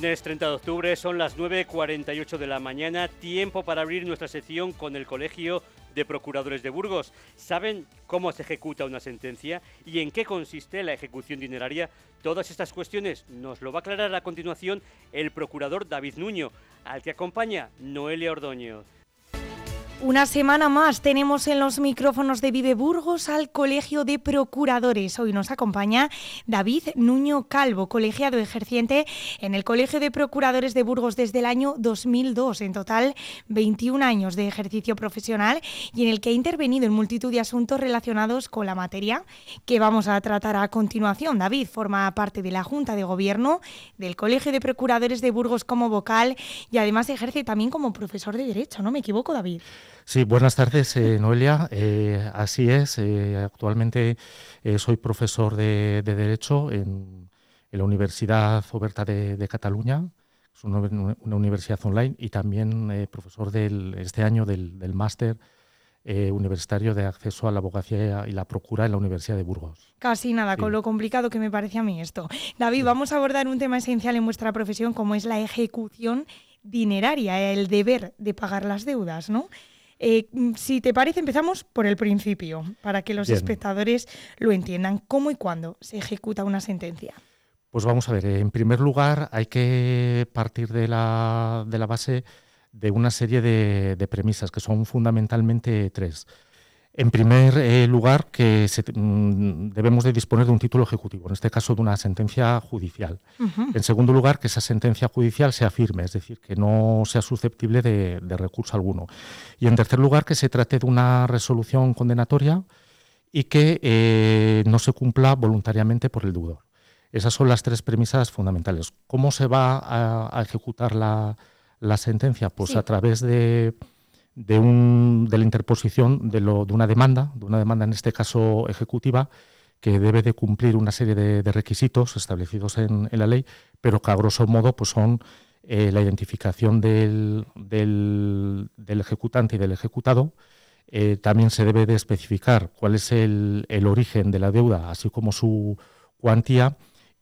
Lunes 30 de octubre son las 9.48 de la mañana, tiempo para abrir nuestra sección con el Colegio de Procuradores de Burgos. ¿Saben cómo se ejecuta una sentencia y en qué consiste la ejecución dineraria? Todas estas cuestiones nos lo va a aclarar a continuación el procurador David Nuño, al que acompaña Noelia Ordoño. Una semana más tenemos en los micrófonos de Vive Burgos al Colegio de Procuradores. Hoy nos acompaña David Nuño Calvo, colegiado ejerciente en el Colegio de Procuradores de Burgos desde el año 2002. En total, 21 años de ejercicio profesional y en el que ha intervenido en multitud de asuntos relacionados con la materia que vamos a tratar a continuación. David forma parte de la Junta de Gobierno del Colegio de Procuradores de Burgos como vocal y además ejerce también como profesor de Derecho. ¿No me equivoco, David? Sí, buenas tardes, eh, Noelia. Eh, así es, eh, actualmente soy profesor de, Derecho en, la Universidad Oberta de, Cataluña, es una, universidad online, y también profesor del, este año del, máster universitario de acceso a la abogacía y la procura en la Universidad de Burgos. Casi nada, con lo complicado que me parece a mí esto. David, vamos a abordar un tema esencial en vuestra profesión como es la ejecución dineraria, el deber de pagar las deudas, ¿no? Eh, mm, si te parece, empezamos por el principio, para que los espectadores lo entiendan. ¿Cómo y cuándo se ejecuta una sentencia? Pues vamos a ver, en primer lugar hay que partir de la, de la base de una serie de premisas, que son fundamentalmente tres. En primer eh, lugar, que mm, debemos de disponer de un título ejecutivo, en este caso de una sentencia judicial. En segundo lugar, que esa sentencia judicial sea firme, es decir, que no sea susceptible de, recurso alguno. Y en tercer lugar, que se trate de una resolución condenatoria y que eh, no se cumpla voluntariamente por el deudor. Esas son las tres premisas fundamentales. ¿Cómo se va a, ejecutar la, sentencia? Pues a través de de, un, de la interposición de, lo, de, una demanda, de una demanda en este caso ejecutiva, que debe de cumplir una serie de, requisitos establecidos en, la ley, pero que a grosso modo pues son eh, la identificación del, del, ejecutante y del ejecutado. Eh, también se debe de especificar cuál es el, el origen de la deuda, así como su cuantía,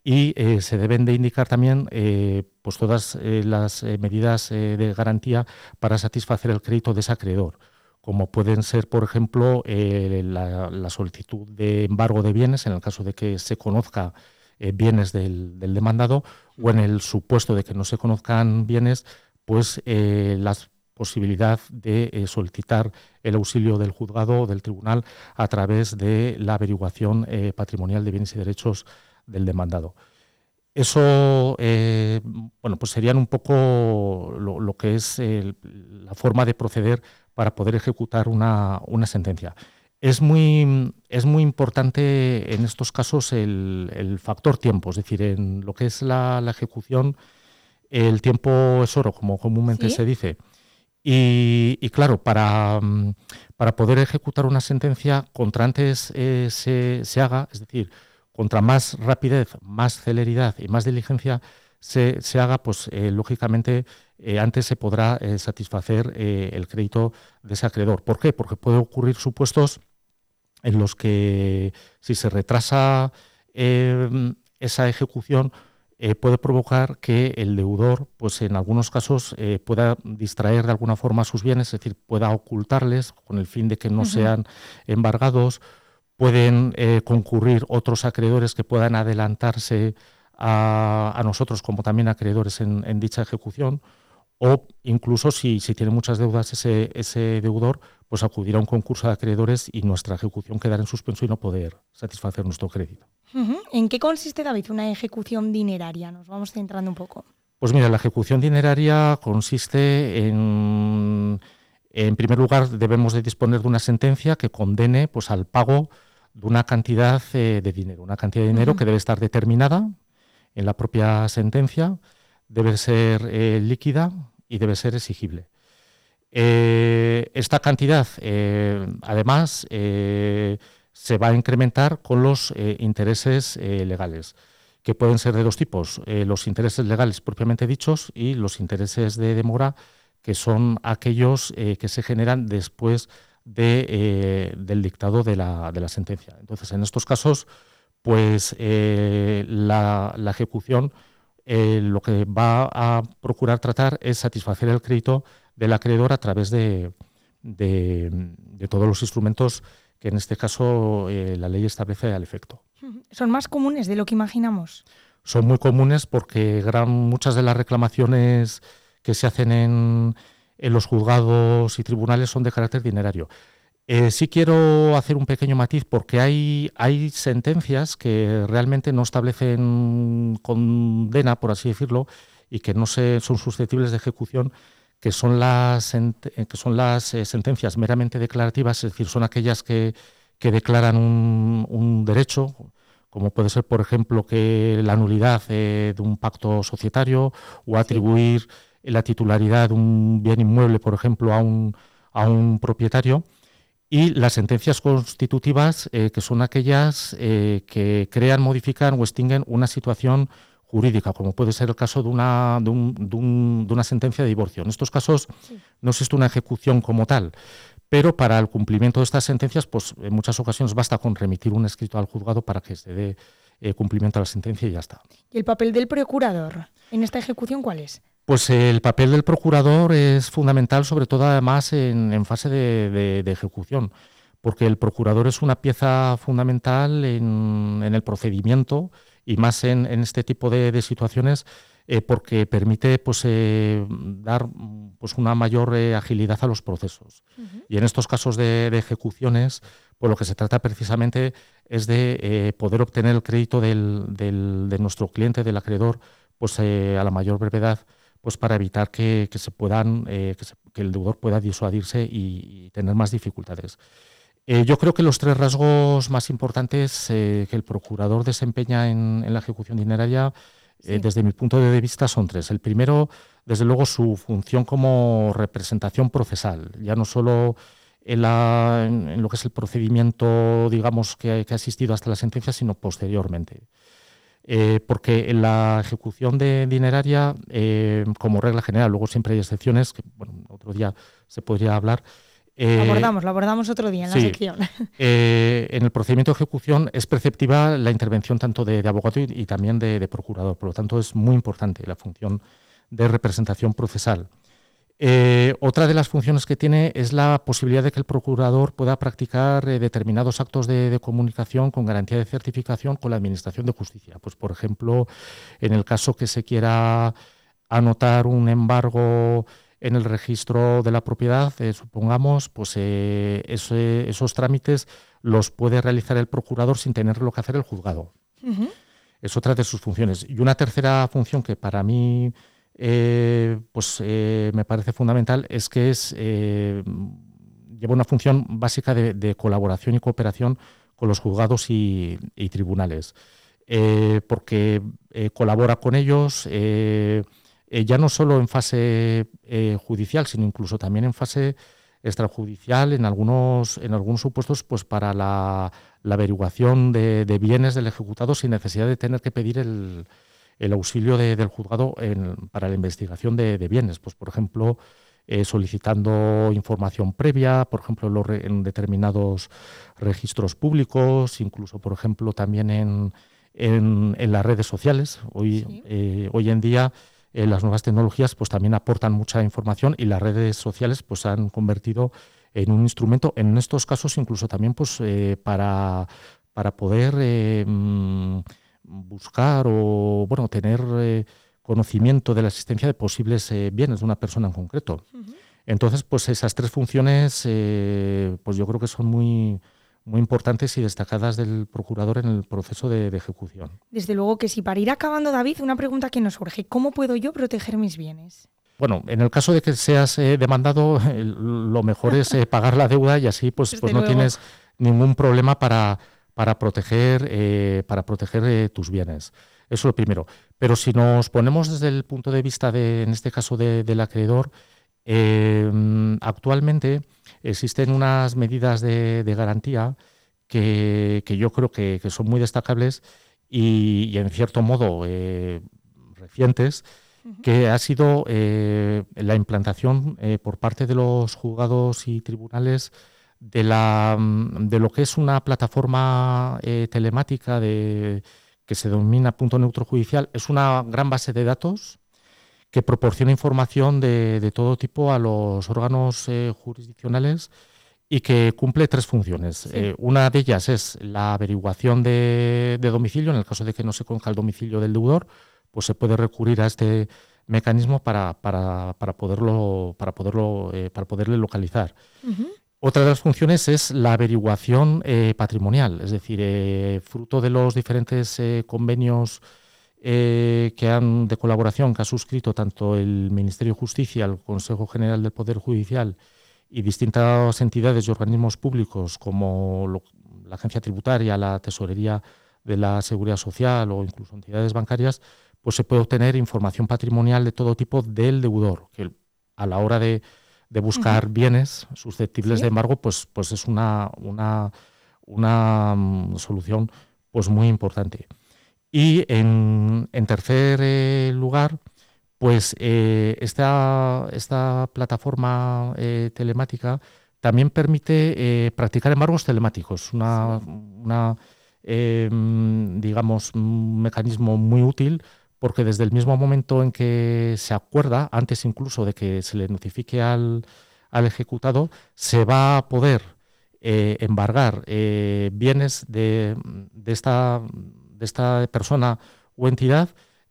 y eh, se deben de indicar también eh, pues todas eh, las medidas de garantía para satisfacer el crédito de ese acreedor, como pueden ser, por ejemplo, la, solicitud de embargo de bienes en el caso de que se conozca bienes del, demandado o en el supuesto de que no se conozcan bienes, pues la posibilidad de solicitar el auxilio del juzgado o del tribunal a través de la averiguación patrimonial de bienes y derechos del demandado. Eso, eh, bueno, pues serían un poco lo, que es la forma de proceder para poder ejecutar una, sentencia. Es muy, es muy importante en estos casos el, factor tiempo, es decir, en lo que es la, ejecución, el tiempo es oro, como comúnmente se dice. Y, claro, para, para, poder ejecutar una sentencia, contra antes eh, se, se haga, es decir, contra más rapidez, más celeridad y más diligencia se, haga, pues eh, lógicamente eh, antes se podrá eh, satisfacer el crédito de ese acreedor. ¿Por qué? Porque puede ocurrir supuestos en los que si se retrasa esa ejecución puede provocar que el deudor, pues en algunos casos, pueda distraer de alguna forma sus bienes, es decir, pueda ocultarles con el fin de que no sean embargados pueden eh, concurrir otros acreedores que puedan adelantarse a, nosotros como también acreedores en, dicha ejecución o incluso si, si tiene muchas deudas ese, ese deudor, pues acudir a un concurso de acreedores y nuestra ejecución quedar en suspenso y no poder satisfacer nuestro crédito. ¿En qué consiste, David, una ejecución dineraria? Nos vamos centrando un poco. Pues mira, la ejecución dineraria consiste en, en primer lugar, debemos de disponer de una sentencia que condene pues, al pago de una cantidad eh, de dinero, una cantidad de dinero que debe estar determinada en la propia sentencia, debe ser eh, líquida y debe ser exigible. Eh, esta cantidad, además, se va a incrementar con los intereses legales, que pueden ser de dos tipos, los intereses legales propiamente dichos y los intereses de demora, que son aquellos que se generan después de, eh, del dictado de la, de la, sentencia. Entonces, en estos casos, pues eh, la, ejecución lo que va a procurar tratar es satisfacer el crédito del acreedor a través de, todos los instrumentos que en este caso la ley establece al efecto. ¿Son más comunes de lo que imaginamos? Son muy comunes porque gran, muchas de las reclamaciones que se hacen en, en los juzgados y tribunales son de carácter dinerario. Eh, sí quiero hacer un pequeño matiz porque hay, hay sentencias que realmente no establecen condena, por así decirlo, y que no se, son susceptibles de ejecución, que son las, que son las eh, sentencias meramente declarativas, es decir, son aquellas que, que declaran un, un, derecho, como puede ser, por ejemplo, que la nulidad eh, de un pacto societario o atribuir la titularidad de un bien inmueble, por ejemplo, a un, a un propietario, y las sentencias constitutivas, eh, que son aquellas eh, que crean, modifican o extinguen una situación jurídica, como puede ser el caso de una, de, un, de, una sentencia de divorcio. En estos casos no existe una ejecución como tal, pero para el cumplimiento de estas sentencias, pues en muchas ocasiones basta con remitir un escrito al juzgado para que se dé eh, cumplimiento a la sentencia y ya está. ¿Y el papel del procurador en esta ejecución cuál es? Pues el papel del procurador es fundamental, sobre todo además en, fase de, ejecución, porque el procurador es una pieza fundamental en, el procedimiento y más en, este tipo de, situaciones, eh, porque permite pues, eh, dar pues, una mayor eh, agilidad a los procesos. Y en estos casos de, ejecuciones, pues lo que se trata precisamente es de poder obtener el crédito del, de nuestro cliente, del acreedor, pues a la mayor brevedad pues para evitar que, se puedan, eh, que, el deudor pueda disuadirse y, tener más dificultades. Eh, yo creo que los tres rasgos más importantes eh, que el procurador desempeña en, la ejecución dineraria, desde mi punto de vista, son tres. El primero, desde luego, su función como representación procesal, ya no solo en, lo que es el procedimiento, digamos, que, que ha existido hasta la sentencia, sino posteriormente. Eh, porque en la ejecución de dineraria, eh, como regla general, luego siempre hay excepciones, que bueno, otro día se podría hablar. Eh, abordamos, lo abordamos otro día en la sección. en el procedimiento de ejecución es perceptiva la intervención tanto de, abogado y, también de, procurador, por lo tanto es muy importante la función de representación procesal. Eh, otra de las funciones que tiene es la posibilidad de que el procurador pueda practicar eh, determinados actos de, comunicación con garantía de certificación con la Administración de Justicia. Pues, por ejemplo, en el caso que se quiera anotar un embargo en el registro de la propiedad, eh, supongamos, pues esos trámites los puede realizar el procurador sin tenerlo que hacer el juzgado. Es otra de sus funciones. Y una tercera función que para mí eh, pues eh, me parece fundamental es que es eh, lleva una función básica de, colaboración y cooperación con los juzgados y, tribunales, porque colabora con ellos ya no solo en fase judicial, sino incluso también en fase extrajudicial en algunos, en algunos supuestos pues para la, averiguación de, bienes del ejecutado sin necesidad de tener que pedir el, el auxilio del juzgado para la investigación de, bienes, pues por ejemplo, eh, solicitando información previa, por ejemplo, en determinados registros públicos, incluso, por ejemplo, también en, en, las redes sociales. Hoy, eh, hoy en día eh, las nuevas tecnologías pues también aportan mucha información y las redes sociales pues se han convertido en un instrumento, en estos casos incluso también pues para, para poder mm, buscar o bueno tener eh, conocimiento de la existencia de posibles eh, bienes de una persona en concreto. Entonces, pues esas tres funciones, eh, pues yo creo que son muy, muy importantes y destacadas del procurador en el proceso de, ejecución. Desde luego que sí. Para ir acabando, David, una pregunta que nos surge. ¿Cómo puedo yo proteger mis bienes? Bueno, en el caso de que seas demandado, lo mejor es pagar la deuda y así pues, pues no tienes ningún problema para, para proteger, eh, para proteger eh, tus bienes. Eso es lo primero. Pero si nos ponemos desde el punto de vista, de, en este caso, del acreedor, eh, actualmente existen unas medidas de, garantía que, yo creo que, son muy destacables y, en cierto modo recientes, que ha sido la implantación por parte de los juzgados y tribunales de, la, mm, de lo que es una plataforma eh, telemática de, que se denomina punto neutro judicial, es una gran base de datos que proporciona información de, todo tipo a los órganos eh, jurisdiccionales y que cumple tres funciones. Eh, una de ellas es la averiguación de, domicilio, en el caso de que no se conozca el domicilio del deudor, pues se puede recurrir a este mecanismo para, para, para poderlo, para, poderlo, eh, para poderle localizar. Otra de las funciones es la averiguación eh, patrimonial, es decir, fruto de los diferentes convenios que han de colaboración que ha suscrito tanto el Ministerio de Justicia, el Consejo General del Poder Judicial y distintas entidades y organismos públicos como la agencia tributaria, la tesorería de la seguridad social o incluso entidades bancarias, pues se puede obtener información patrimonial de todo tipo del deudor, que a la hora de, buscar bienes susceptibles de embargo, pues, pues es una, una, una mm, solución pues muy importante. Y en, en tercer eh, lugar, pues eh, esta, esta, plataforma eh, telemática también permite practicar embargos telemáticos, una, em, digamos, un mecanismo muy útil porque desde el mismo momento en que se acuerda, antes incluso de que se le notifique al, ejecutado, se va a poder embargar bienes de, de, esta, de esta persona o entidad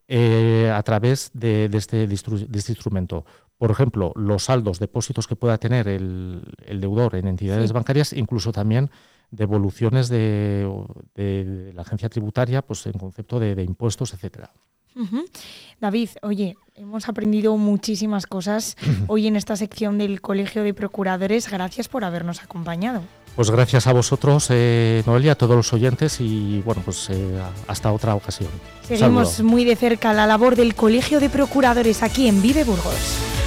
eh, a través de, este, este, instrumento. Por ejemplo, los saldos, depósitos que pueda tener el, deudor en entidades bancarias, incluso también devoluciones de, de, la agencia tributaria pues, en concepto de, impuestos, etcétera. David, oye, hemos aprendido muchísimas cosas hoy en esta sección del Colegio de Procuradores. Gracias por habernos acompañado. Pues gracias a vosotros, eh, Noelia, a todos los oyentes y bueno, pues eh, hasta otra ocasión. Seguimos muy de cerca la labor del Colegio de Procuradores aquí en Vive Burgos.